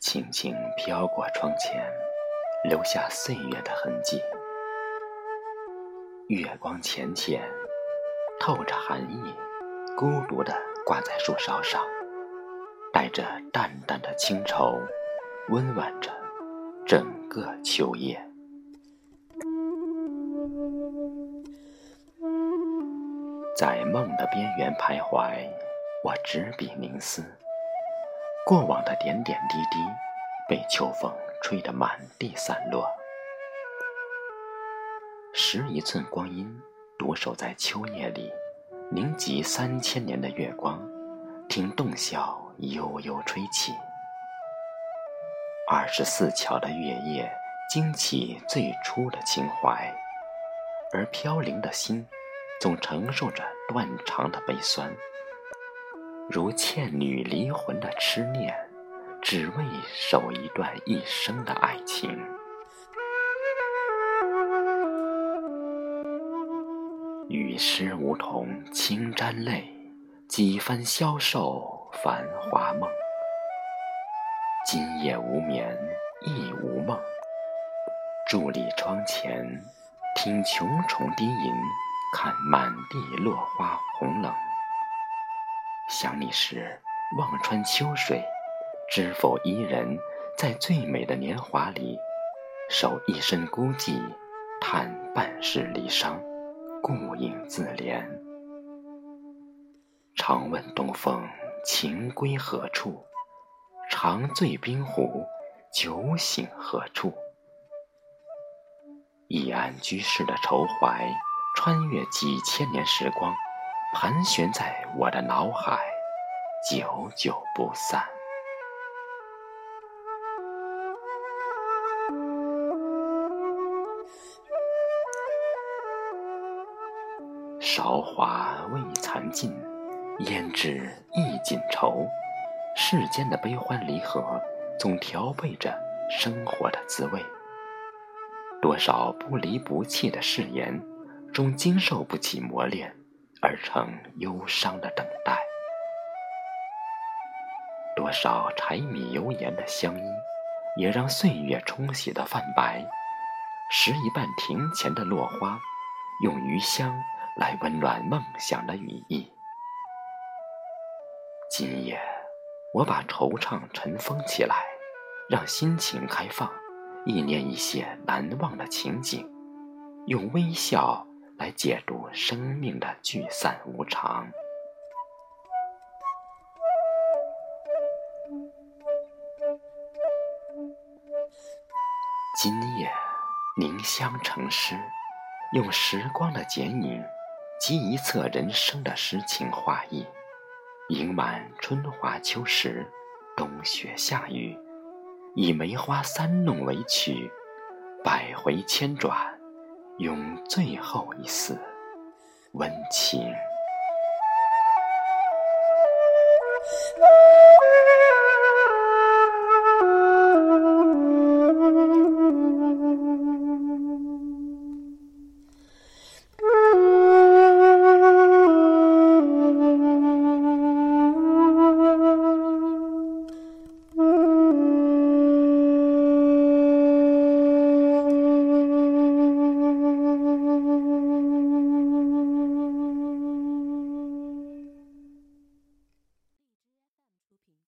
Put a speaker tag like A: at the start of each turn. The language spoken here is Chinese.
A: 轻轻飘过窗前，留下岁月的痕迹。月光浅浅，透着寒意，孤独地挂在树梢上，带着淡淡的清愁，温婉着整个秋夜。在梦的边缘徘徊，我执笔凝思，过往的点点滴滴，被秋风吹得满地散落。拾一寸光阴，独守在秋夜里，凝集三千年的月光，听洞箫悠悠吹起。二十四桥的月夜，惊起最初的情怀，而飘零的心。总承受着断肠的悲酸，如倩女离魂的痴念，只为守一段一生的爱情。与诗梧桐轻沾泪，几番消瘦繁华梦。今夜无眠亦无梦，伫立窗前，听茕虫低吟。看满地落花红冷，想你时望穿秋水，知否伊人，在最美的年华里，守一身孤寂，叹半世离殇，顾影自怜。常问东风情归何处？长醉冰湖，酒醒何处？一安居士的愁怀。穿越几千年时光，盘旋在我的脑海，久久不散。韶华未残尽，胭脂亦锦愁。世间的悲欢离合，总调配着生活的滋味。多少不离不弃的誓言。终经受不起磨练，而成忧伤的等待。多少柴米油盐的乡音，也让岁月冲洗的泛白。拾一半庭前的落花，用余香来温暖梦想的羽翼。今夜，我把惆怅尘封起来，让心情开放，意念一些难忘的情景，用微笑。来解读生命的聚散无常。今夜凝香成诗，用时光的剪影，集一册人生的诗情画意，盈满春华秋实，冬雪夏雨，以梅花三弄为曲，百回千转。用最后一丝温情。